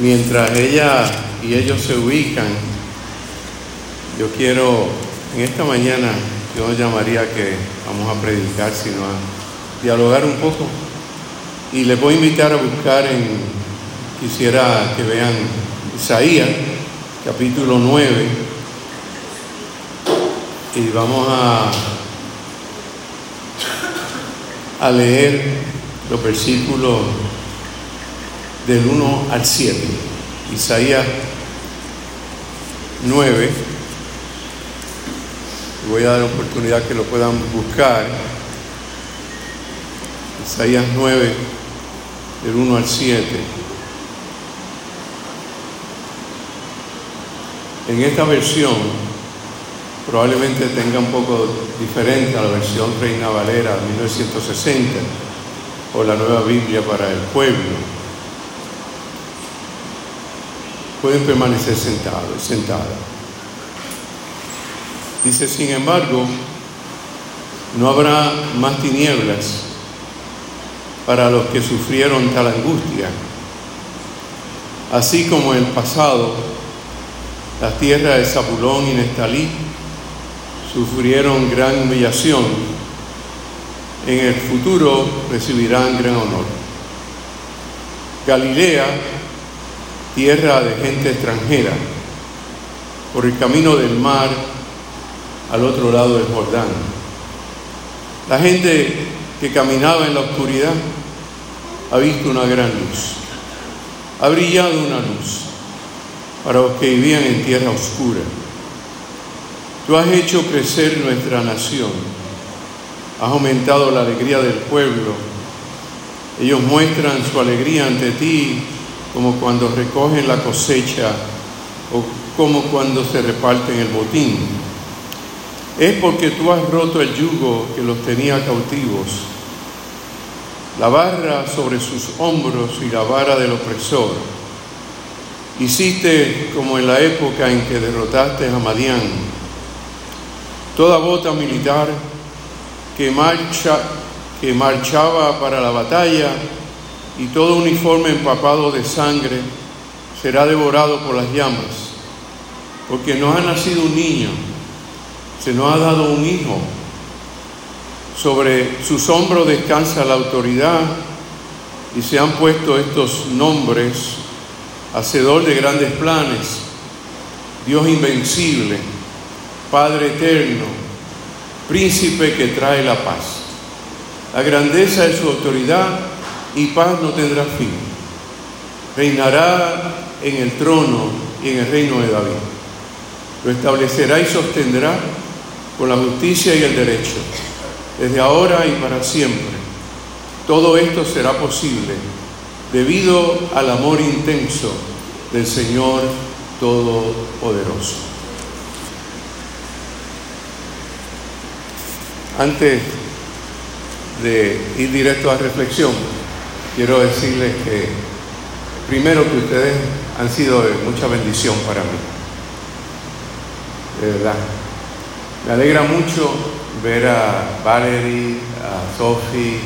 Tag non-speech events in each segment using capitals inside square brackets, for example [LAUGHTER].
Mientras ella y ellos se ubican, yo quiero, en esta mañana, yo llamaría que vamos a predicar, sino a dialogar un poco. Y les voy a invitar a buscar en, quisiera que vean Isaías, capítulo 9, y vamos a, a leer los versículos del 1 al 7. Isaías 9. Voy a dar oportunidad que lo puedan buscar. Isaías 9, del 1 al 7. En esta versión probablemente tenga un poco diferente a la versión Reina Valera 1960 o la nueva Biblia para el pueblo pueden permanecer sentados, sentadas. Dice, sin embargo, no habrá más tinieblas para los que sufrieron tal angustia. Así como en el pasado, las tierras de Zabulón y Nestalí sufrieron gran humillación, en el futuro recibirán gran honor. Galilea tierra de gente extranjera, por el camino del mar al otro lado del Jordán. La gente que caminaba en la oscuridad ha visto una gran luz, ha brillado una luz para los que vivían en tierra oscura. Tú has hecho crecer nuestra nación, has aumentado la alegría del pueblo. Ellos muestran su alegría ante ti como cuando recogen la cosecha o como cuando se reparten el botín. Es porque tú has roto el yugo que los tenía cautivos, la barra sobre sus hombros y la vara del opresor. Hiciste como en la época en que derrotaste a Madián. Toda bota militar que, marcha, que marchaba para la batalla y todo uniforme empapado de sangre será devorado por las llamas, porque nos ha nacido un niño, se nos ha dado un hijo, sobre sus hombros descansa la autoridad y se han puesto estos nombres, Hacedor de grandes planes, Dios invencible, Padre eterno, Príncipe que trae la paz. La grandeza de su autoridad y paz no tendrá fin. Reinará en el trono y en el reino de David. Lo establecerá y sostendrá con la justicia y el derecho, desde ahora y para siempre. Todo esto será posible debido al amor intenso del Señor Todopoderoso. Antes de ir directo a reflexión, quiero decirles que primero que ustedes han sido de mucha bendición para mí. De verdad. Me alegra mucho ver a Valerie, a Sophie,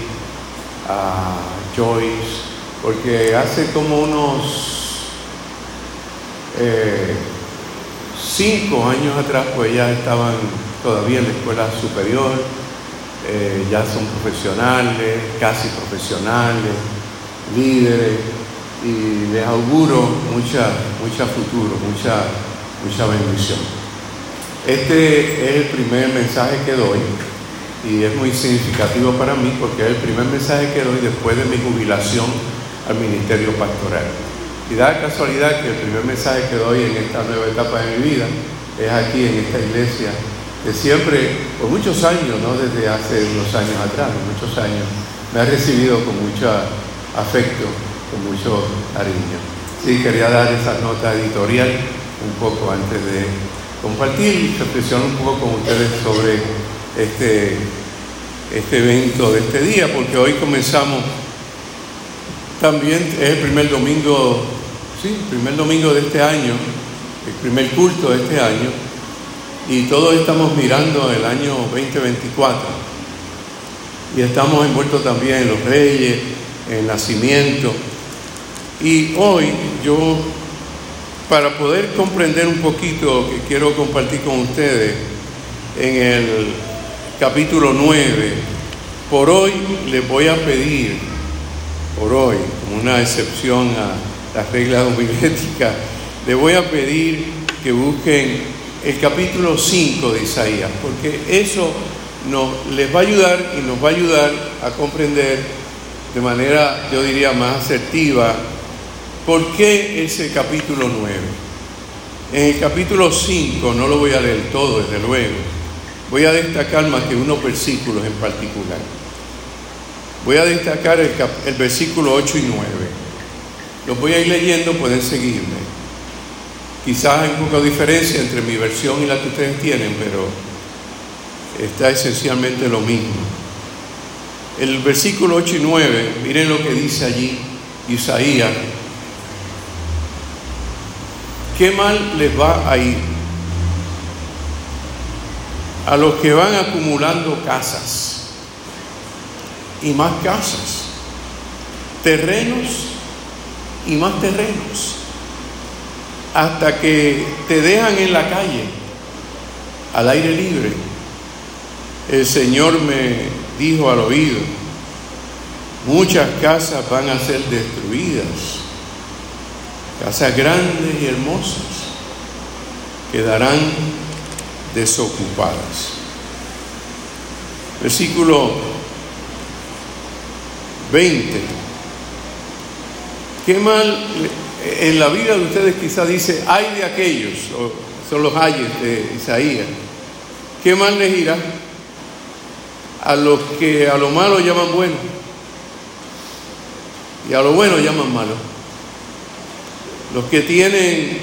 a Joyce, porque hace como unos eh, cinco años atrás, pues ya estaban todavía en la escuela superior, eh, ya son profesionales, casi profesionales, líderes y les auguro mucha, mucha futuro, mucha, mucha bendición. Este es el primer mensaje que doy y es muy significativo para mí porque es el primer mensaje que doy después de mi jubilación al ministerio pastoral. Y da casualidad que el primer mensaje que doy en esta nueva etapa de mi vida es aquí en esta iglesia, que siempre, por muchos años, no desde hace unos años atrás, muchos años, me ha recibido con mucho afecto con mucho cariño. Sí, quería dar esa nota editorial un poco antes de compartir y reflexionar un poco con ustedes sobre este, este evento de este día, porque hoy comenzamos también, es el primer domingo sí, el primer domingo de este año, el primer culto de este año, y todos estamos mirando el año 2024. Y estamos envueltos también en los reyes, el nacimiento. Y hoy yo, para poder comprender un poquito, que quiero compartir con ustedes, en el capítulo 9, por hoy les voy a pedir, por hoy, como una excepción a las reglas [LAUGHS] homiléticas, les voy a pedir que busquen el capítulo 5 de Isaías, porque eso nos, les va a ayudar y nos va a ayudar a comprender de manera, yo diría, más asertiva, por qué ese capítulo 9. En el capítulo 5, no lo voy a leer todo, desde luego, voy a destacar más que unos versículos en particular. Voy a destacar el, el versículo 8 y 9. Los voy a ir leyendo, pueden seguirme. Quizás hay un poco de diferencia entre mi versión y la que ustedes tienen, pero está esencialmente lo mismo. El versículo 8 y 9, miren lo que dice allí Isaías. ¿Qué mal les va a ir a los que van acumulando casas y más casas, terrenos y más terrenos? hasta que te dejan en la calle, al aire libre. El Señor me dijo al oído, muchas casas van a ser destruidas, casas grandes y hermosas quedarán desocupadas. Versículo 20. Qué mal en la vida de ustedes quizás dice, hay de aquellos, son los ayes de Isaías, ¿qué mal les irá? A los que a lo malo llaman bueno y a lo bueno llaman malo. Los que tienen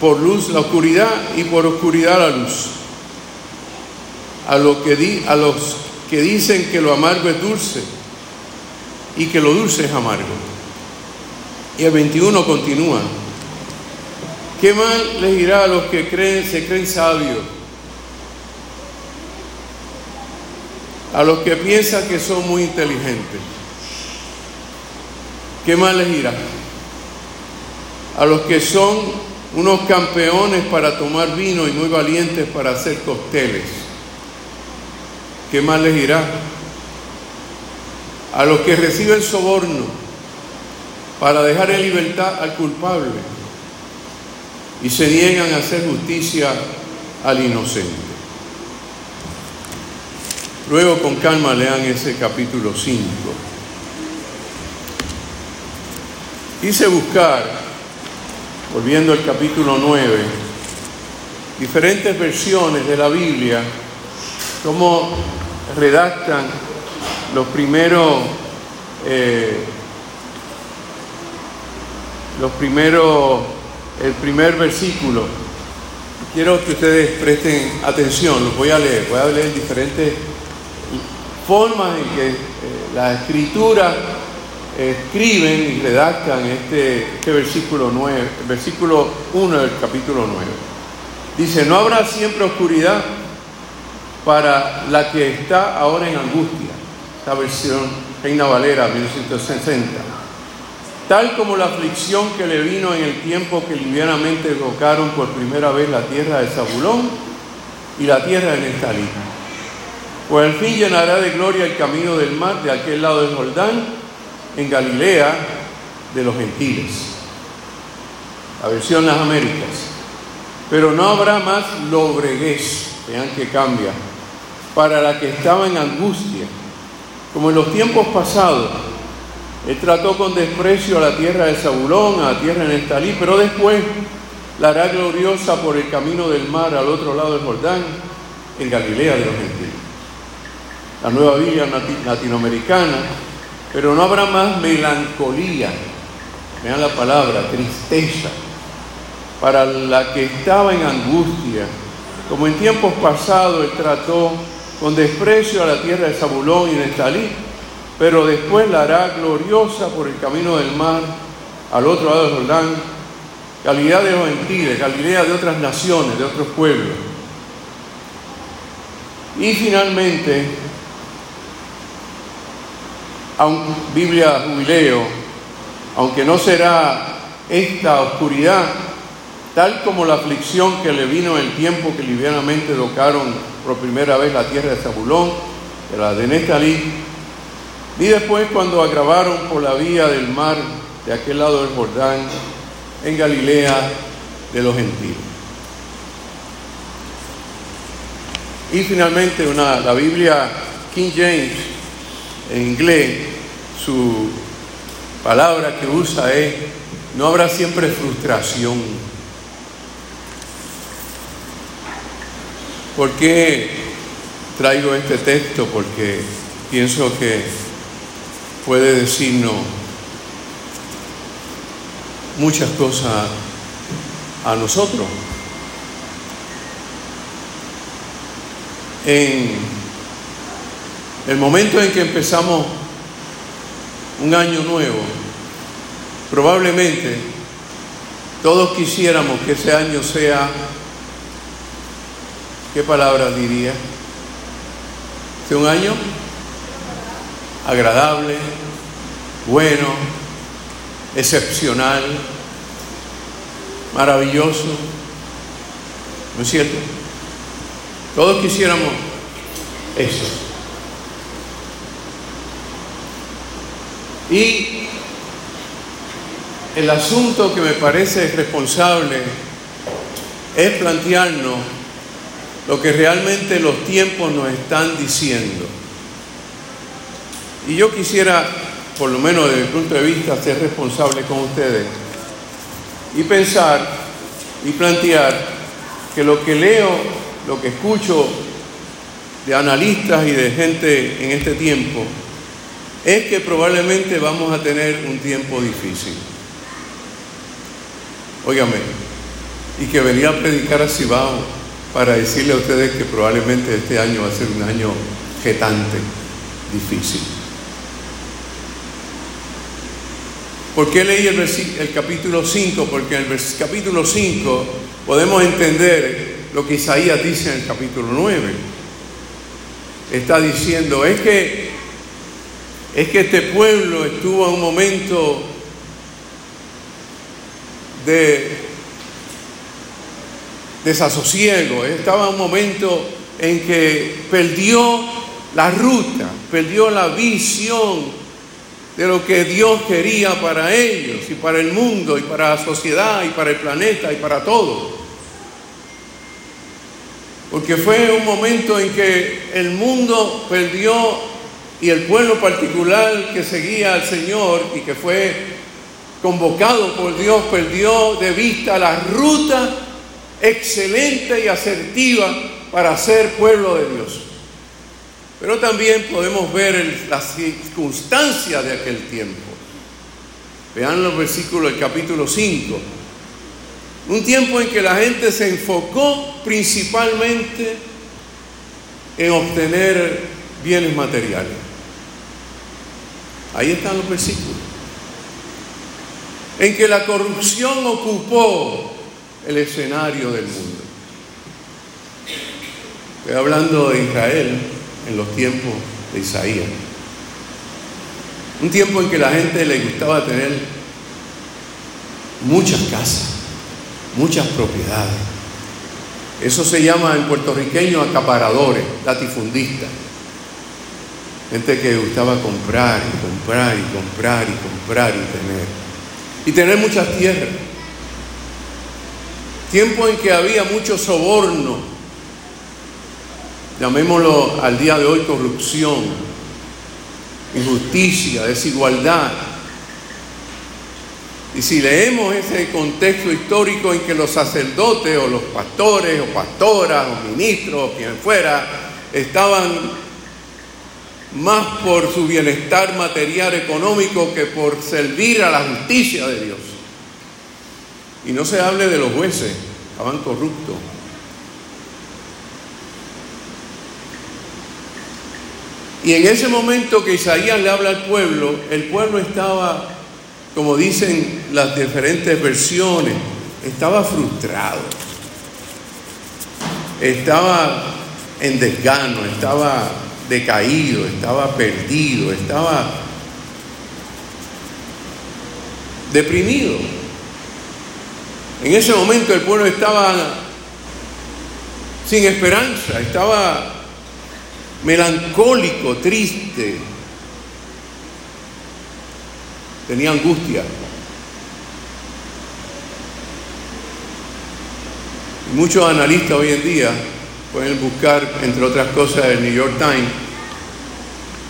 por luz la oscuridad y por oscuridad la luz. A, lo que di, a los que dicen que lo amargo es dulce y que lo dulce es amargo. Y el 21 continúa. ¿Qué mal les irá a los que creen, se creen sabios? A los que piensan que son muy inteligentes. ¿Qué mal les irá? A los que son unos campeones para tomar vino y muy valientes para hacer costeles. ¿Qué mal les irá? A los que reciben soborno para dejar en libertad al culpable y se niegan a hacer justicia al inocente. Luego con calma lean ese capítulo 5. Quise buscar, volviendo al capítulo 9, diferentes versiones de la Biblia, cómo redactan los primeros eh, los primeros, el primer versículo. Quiero que ustedes presten atención, los voy a leer, voy a leer diferentes formas en que eh, la escritura escriben y redactan este, este versículo 9, versículo 1 del capítulo 9. Dice, no habrá siempre oscuridad para la que está ahora en angustia. Esta versión Reina Valera, 1960 tal como la aflicción que le vino en el tiempo que livianamente tocaron por primera vez la tierra de Zabulón y la tierra de Nestalí. Pues al fin llenará de gloria el camino del mar de aquel lado del Jordán, en Galilea de los gentiles. La versión las Américas. Pero no habrá más lobreguez, vean que cambia, para la que estaba en angustia, como en los tiempos pasados él trató con desprecio a la tierra de Zabulón, a la tierra de Nestalí, pero después la hará gloriosa por el camino del mar al otro lado del Jordán, en Galilea de los gentiles. La nueva Biblia latinoamericana, pero no habrá más melancolía, vean la palabra, tristeza, para la que estaba en angustia, como en tiempos pasados él trató con desprecio a la tierra de Zabulón y Nestalí, pero después la hará gloriosa por el camino del mar al otro lado del Jordán, Galilea de los gentiles, Galilea de otras naciones, de otros pueblos. Y finalmente, aunque Biblia Jubileo, aunque no será esta oscuridad, tal como la aflicción que le vino en el tiempo que livianamente tocaron por primera vez la tierra de Zabulón, de la de Nestalí, ni después cuando agravaron por la vía del mar de aquel lado del Jordán, en Galilea de los gentiles. Y finalmente una, la Biblia King James en inglés, su palabra que usa es, no habrá siempre frustración. ¿Por qué traigo este texto? Porque pienso que puede decirnos muchas cosas a nosotros. En el momento en que empezamos un año nuevo, probablemente todos quisiéramos que ese año sea, ¿qué palabra diría? Sea un año agradable, bueno, excepcional, maravilloso. ¿No es cierto? Todos quisiéramos eso. Y el asunto que me parece responsable es plantearnos lo que realmente los tiempos nos están diciendo. Y yo quisiera por lo menos desde mi punto de vista, ser responsable con ustedes y pensar y plantear que lo que leo, lo que escucho de analistas y de gente en este tiempo, es que probablemente vamos a tener un tiempo difícil. Óigame, y que venía a predicar a Cibao para decirle a ustedes que probablemente este año va a ser un año jetante, difícil. ¿Por qué leí el, el capítulo 5? Porque en el capítulo 5 podemos entender lo que Isaías dice en el capítulo 9. Está diciendo, es que, es que este pueblo estuvo en un momento de desasosiego, estaba en un momento en que perdió la ruta, perdió la visión de lo que Dios quería para ellos y para el mundo y para la sociedad y para el planeta y para todo. Porque fue un momento en que el mundo perdió y el pueblo particular que seguía al Señor y que fue convocado por Dios perdió de vista la ruta excelente y asertiva para ser pueblo de Dios. Pero también podemos ver las circunstancias de aquel tiempo. Vean los versículos del capítulo 5. Un tiempo en que la gente se enfocó principalmente en obtener bienes materiales. Ahí están los versículos. En que la corrupción ocupó el escenario del mundo. Estoy hablando de Israel, en los tiempos de Isaías. Un tiempo en que la gente le gustaba tener muchas casas, muchas propiedades. Eso se llama en puertorriqueño acaparadores, latifundistas. Gente que gustaba comprar y comprar y comprar y comprar y tener. Y tener muchas tierras. Tiempo en que había mucho soborno llamémoslo al día de hoy corrupción, injusticia, desigualdad. Y si leemos ese contexto histórico en que los sacerdotes o los pastores o pastoras o ministros o quien fuera estaban más por su bienestar material económico que por servir a la justicia de Dios. Y no se hable de los jueces, estaban corruptos. Y en ese momento que Isaías le habla al pueblo, el pueblo estaba como dicen las diferentes versiones, estaba frustrado, estaba en desgano, estaba decaído, estaba perdido, estaba deprimido. En ese momento el pueblo estaba sin esperanza, estaba melancólico, triste, tenía angustia. muchos analistas hoy en día pueden buscar, entre otras cosas, el New York Times,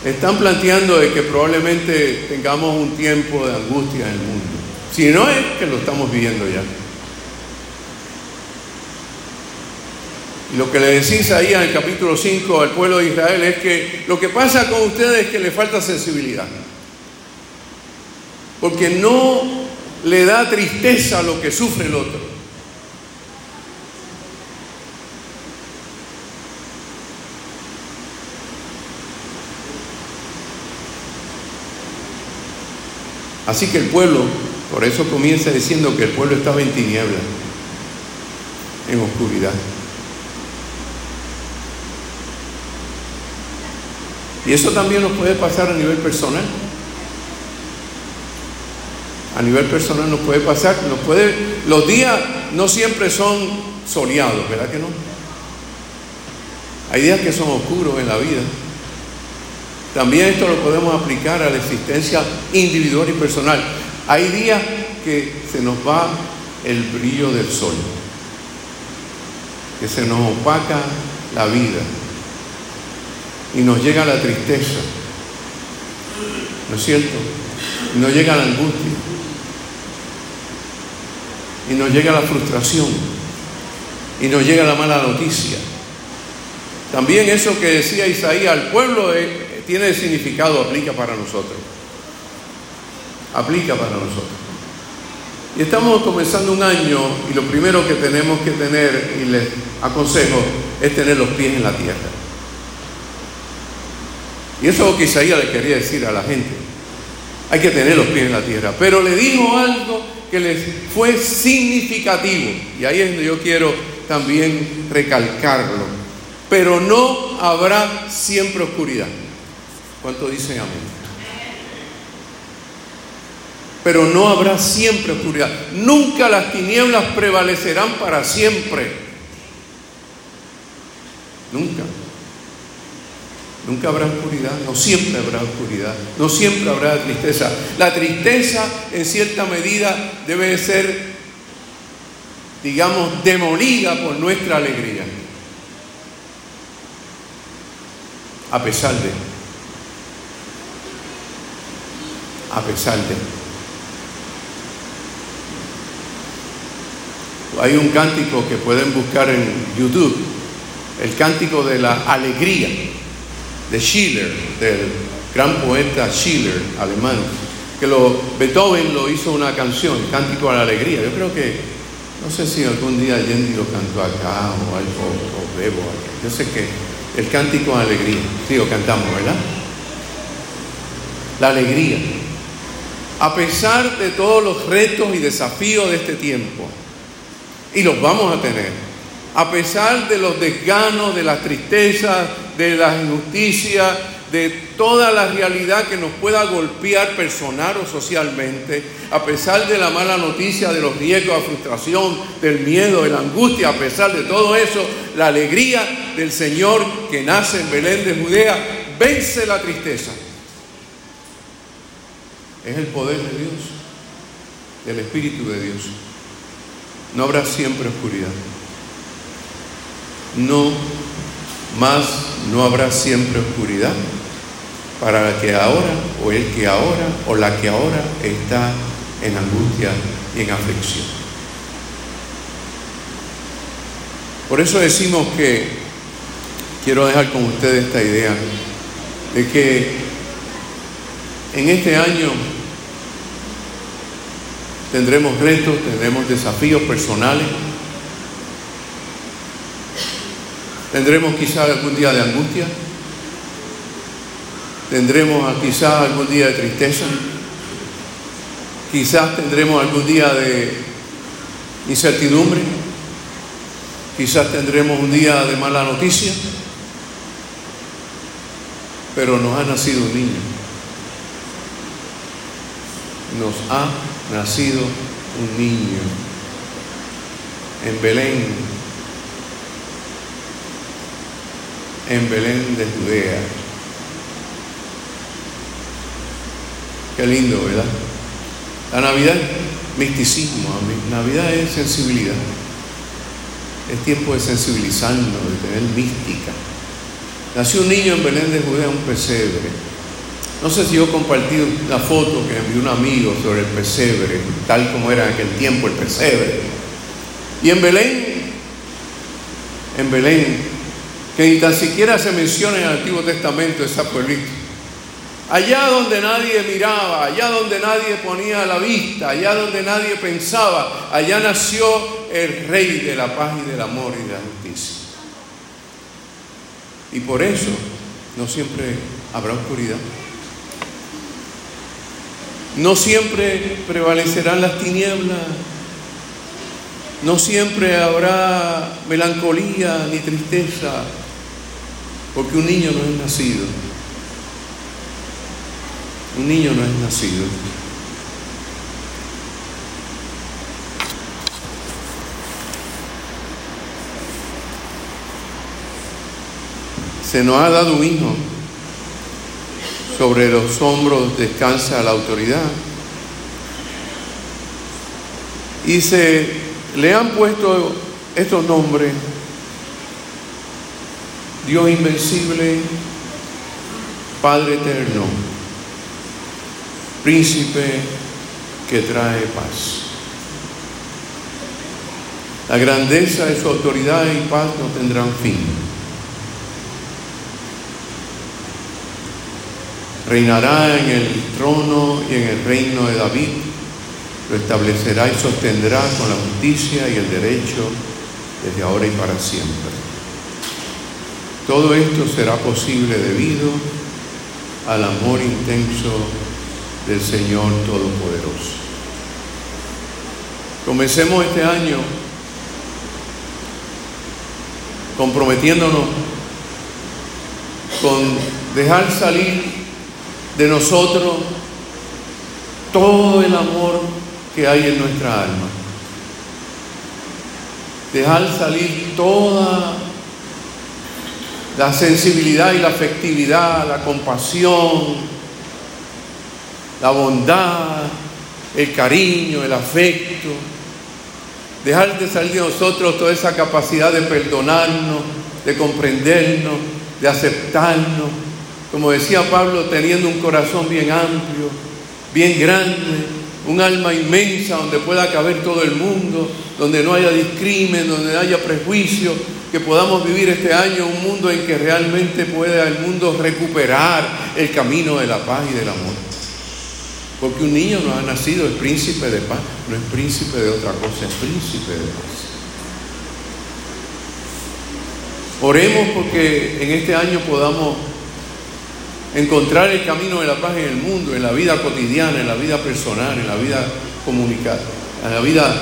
están planteando de que probablemente tengamos un tiempo de angustia en el mundo. Si no es que lo estamos viviendo ya. Y lo que le decís ahí en el capítulo 5 al pueblo de Israel es que lo que pasa con ustedes es que le falta sensibilidad. Porque no le da tristeza lo que sufre el otro. Así que el pueblo, por eso comienza diciendo que el pueblo estaba en tiniebla, en oscuridad. Y eso también nos puede pasar a nivel personal. A nivel personal nos puede pasar, nos puede, los días no siempre son soleados, ¿verdad que no? Hay días que son oscuros en la vida. También esto lo podemos aplicar a la existencia individual y personal. Hay días que se nos va el brillo del sol, que se nos opaca la vida y nos llega la tristeza, ¿no es cierto? Y nos llega la angustia y nos llega la frustración y nos llega la mala noticia. También eso que decía Isaías al pueblo es tiene significado, aplica para nosotros. Aplica para nosotros. Y estamos comenzando un año y lo primero que tenemos que tener, y les aconsejo, es tener los pies en la tierra. Y eso es lo que Isaías le quería decir a la gente. Hay que tener los pies en la tierra. Pero le dijo algo que les fue significativo. Y ahí es donde yo quiero también recalcarlo. Pero no habrá siempre oscuridad. ¿Cuánto dicen amén? Pero no habrá siempre oscuridad. Nunca las tinieblas prevalecerán para siempre. Nunca. Nunca habrá oscuridad, no siempre habrá oscuridad, no siempre habrá tristeza. La tristeza en cierta medida debe ser, digamos, demolida por nuestra alegría. A pesar de a pesar de. Hay un cántico que pueden buscar en YouTube, el cántico de la alegría de Schiller, del gran poeta Schiller, alemán, que lo, Beethoven lo hizo una canción, Cántico a la Alegría. Yo creo que, no sé si algún día Yendi lo cantó acá o algo, o Bebo. Yo sé que el Cántico a la Alegría, sí, lo cantamos, ¿verdad? La alegría a pesar de todos los retos y desafíos de este tiempo, y los vamos a tener, a pesar de los desganos, de las tristezas, de las injusticias, de toda la realidad que nos pueda golpear personal o socialmente, a pesar de la mala noticia, de los riesgos, la frustración, del miedo, de la angustia, a pesar de todo eso, la alegría del Señor que nace en Belén de Judea vence la tristeza es el poder de Dios, del Espíritu de Dios. No habrá siempre oscuridad. No más, no habrá siempre oscuridad para la que ahora, o el que ahora, o la que ahora está en angustia y en aflicción. Por eso decimos que, quiero dejar con ustedes esta idea, de que en este año tendremos retos, tendremos desafíos personales, tendremos quizás algún día de angustia, tendremos quizás algún día de tristeza, Quizás tendremos algún día de incertidumbre, quizás tendremos un día de mala noticia, pero nos ha nacido un niño. Nos ha nacido un niño en Belén, en Belén de Judea. Qué lindo, ¿verdad? La Navidad es misticismo, Navidad es sensibilidad. Es tiempo de sensibilizarnos, de tener mística. Nació un niño en Belén de Judea, un pesebre. No sé si yo compartí la foto que envió un amigo sobre el pesebre, tal como era en aquel tiempo el pesebre. Y en Belén, en Belén, que ni tan siquiera se menciona en el Antiguo Testamento esa pueblito. Allá donde nadie miraba, allá donde nadie ponía la vista, allá donde nadie pensaba, allá nació el Rey de la paz y del amor y de la justicia. Y por eso no siempre habrá oscuridad. No siempre prevalecerán las tinieblas. No siempre habrá melancolía ni tristeza, porque un niño no es nacido. Un niño no es nacido. Se nos ha dado un hijo. Sobre los hombros descansa la autoridad. Y se le han puesto estos nombres. Dios invencible, Padre eterno, príncipe que trae paz. La grandeza de su autoridad y paz no tendrán fin. Reinará en el trono y en el reino de David, lo establecerá y sostendrá con la justicia y el derecho desde ahora y para siempre. Todo esto será posible debido al amor intenso del Señor Todopoderoso. Comencemos este año comprometiéndonos con dejar salir de nosotros todo el amor que hay en nuestra alma. Dejar salir toda la sensibilidad y la afectividad, la compasión, la bondad, el cariño, el afecto. Dejar de salir de nosotros toda esa capacidad de perdonarnos, de comprendernos, de aceptarnos. Como decía Pablo, teniendo un corazón bien amplio, bien grande, un alma inmensa donde pueda caber todo el mundo, donde no haya discrimen, donde no haya prejuicio, que podamos vivir este año un mundo en que realmente pueda el mundo recuperar el camino de la paz y del amor. Porque un niño no ha nacido, es príncipe de paz, no es príncipe de otra cosa, es príncipe de paz. Oremos porque en este año podamos encontrar el camino de la paz en el mundo, en la vida cotidiana, en la vida personal, en la vida comunicativa, en la vida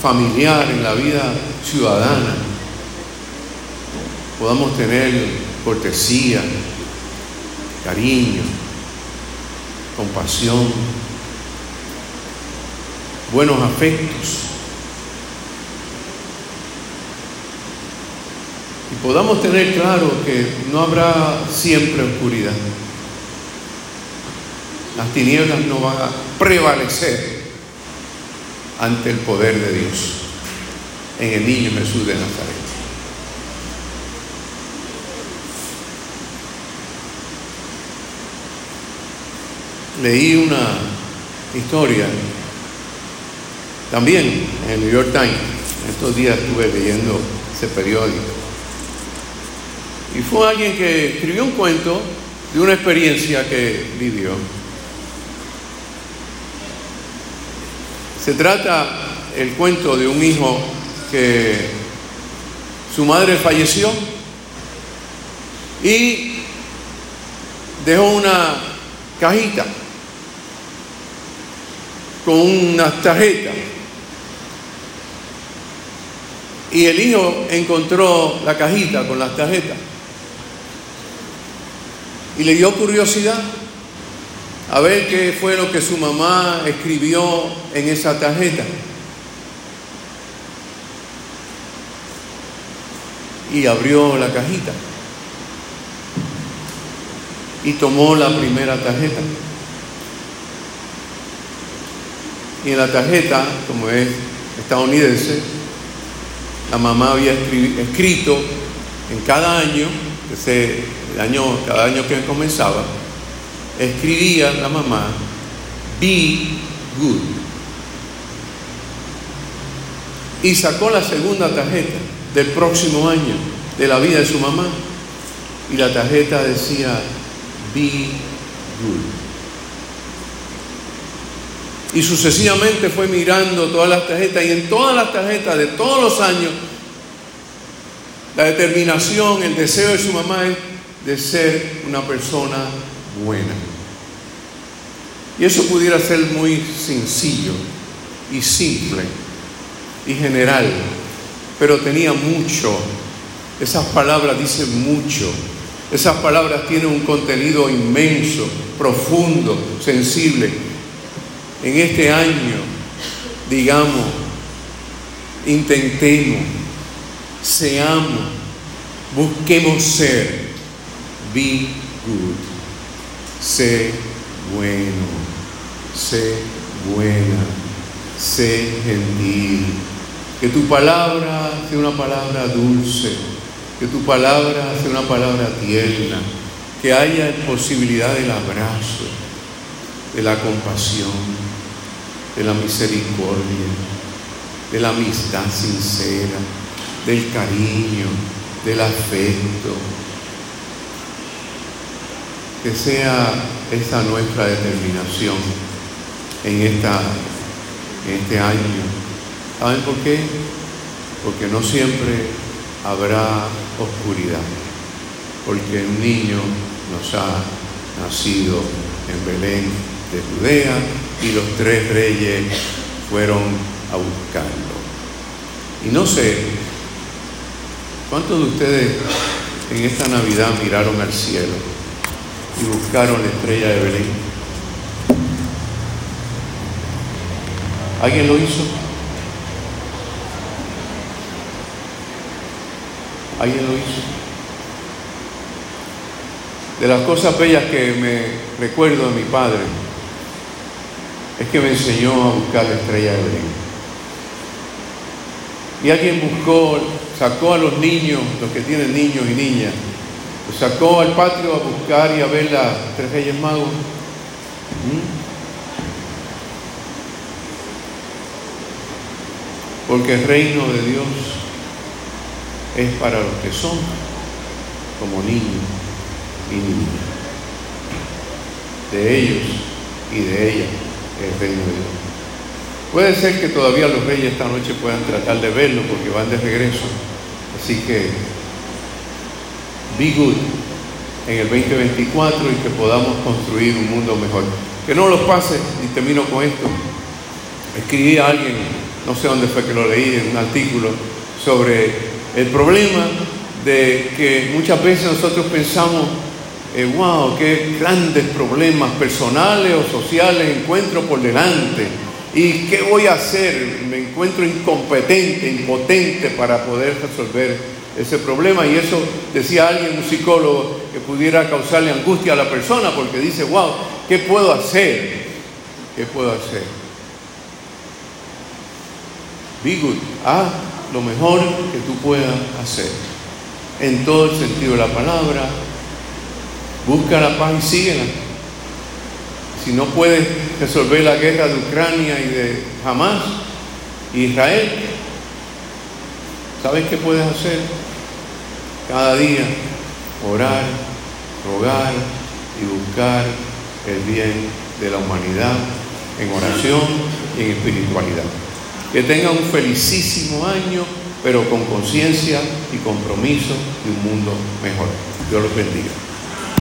familiar, en la vida ciudadana. Podamos tener cortesía, cariño, compasión, buenos afectos. Y podamos tener claro que no habrá siempre oscuridad. Las tinieblas no van a prevalecer ante el poder de Dios en el niño Jesús de Nazaret. Leí una historia también en el New York Times. Estos días estuve leyendo ese periódico. Y fue alguien que escribió un cuento de una experiencia que vivió. Se trata el cuento de un hijo que su madre falleció y dejó una cajita con una tarjeta. Y el hijo encontró la cajita con las tarjetas. Y le dio curiosidad a ver qué fue lo que su mamá escribió en esa tarjeta. Y abrió la cajita. Y tomó la primera tarjeta. Y en la tarjeta, como es estadounidense, la mamá había escrito en cada año, ese año, cada año que comenzaba, escribía la mamá, be good. Y sacó la segunda tarjeta del próximo año de la vida de su mamá. Y la tarjeta decía, be good. Y sucesivamente fue mirando todas las tarjetas y en todas las tarjetas de todos los años, la determinación, el deseo de su mamá es de ser una persona buena. Y eso pudiera ser muy sencillo y simple y general, pero tenía mucho. Esas palabras dicen mucho. Esas palabras tienen un contenido inmenso, profundo, sensible. En este año, digamos, intentemos, seamos, busquemos ser, be good. Sé bueno, sé buena, sé gentil. Que tu palabra sea una palabra dulce, que tu palabra sea una palabra tierna, que haya posibilidad del abrazo, de la compasión, de la misericordia, de la amistad sincera, del cariño, del afecto, que sea esa nuestra determinación en, esta, este año. ¿Saben por qué? Porque no siempre habrá oscuridad, porque un niño nos ha nacido en Belén de Judea y los tres reyes fueron a buscarlo. Y no sé, ¿cuántos de ustedes en esta Navidad miraron al cielo? Y buscaron la estrella de Belén. ¿Alguien lo hizo? ¿Alguien lo hizo? De las cosas bellas que me recuerdo de mi padre es que me enseñó a buscar la estrella de Belén. Y alguien buscó, sacó a los niños, los que tienen niños y niñas, sacó al patio a buscar y a ver las tres reyes magos. ¿Mm? Porque el reino de Dios es para los que son como niños y niñas. De ellos y de ellas el reino de Dios. Puede ser que todavía los reyes esta noche puedan tratar de verlo porque van de regreso. Así que be good en el 2024 y que podamos construir un mundo mejor. Que no los pase, y termino con esto. Escribí a alguien, no sé dónde fue que lo leí, en un artículo, sobre el problema de que muchas veces nosotros pensamos, wow, eh, qué grandes problemas personales o sociales encuentro por delante. ¿Y qué voy a hacer? Me encuentro incompetente, impotente para poder resolver ese problema y eso decía alguien, un psicólogo, que pudiera causarle angustia a la persona porque dice, wow, ¿qué puedo hacer? ¿Qué puedo hacer? Be good, haz lo mejor que tú puedas hacer, en todo el sentido de la palabra, busca la paz y síguela. Si no puedes resolver la guerra de Ucrania y de Hamas, Israel, ¿sabes qué puedes hacer? cada día orar, rogar y buscar el bien de la humanidad en oración y en espiritualidad. Que tengan un felicísimo año, pero con conciencia y compromiso de un mundo mejor. Dios los bendiga.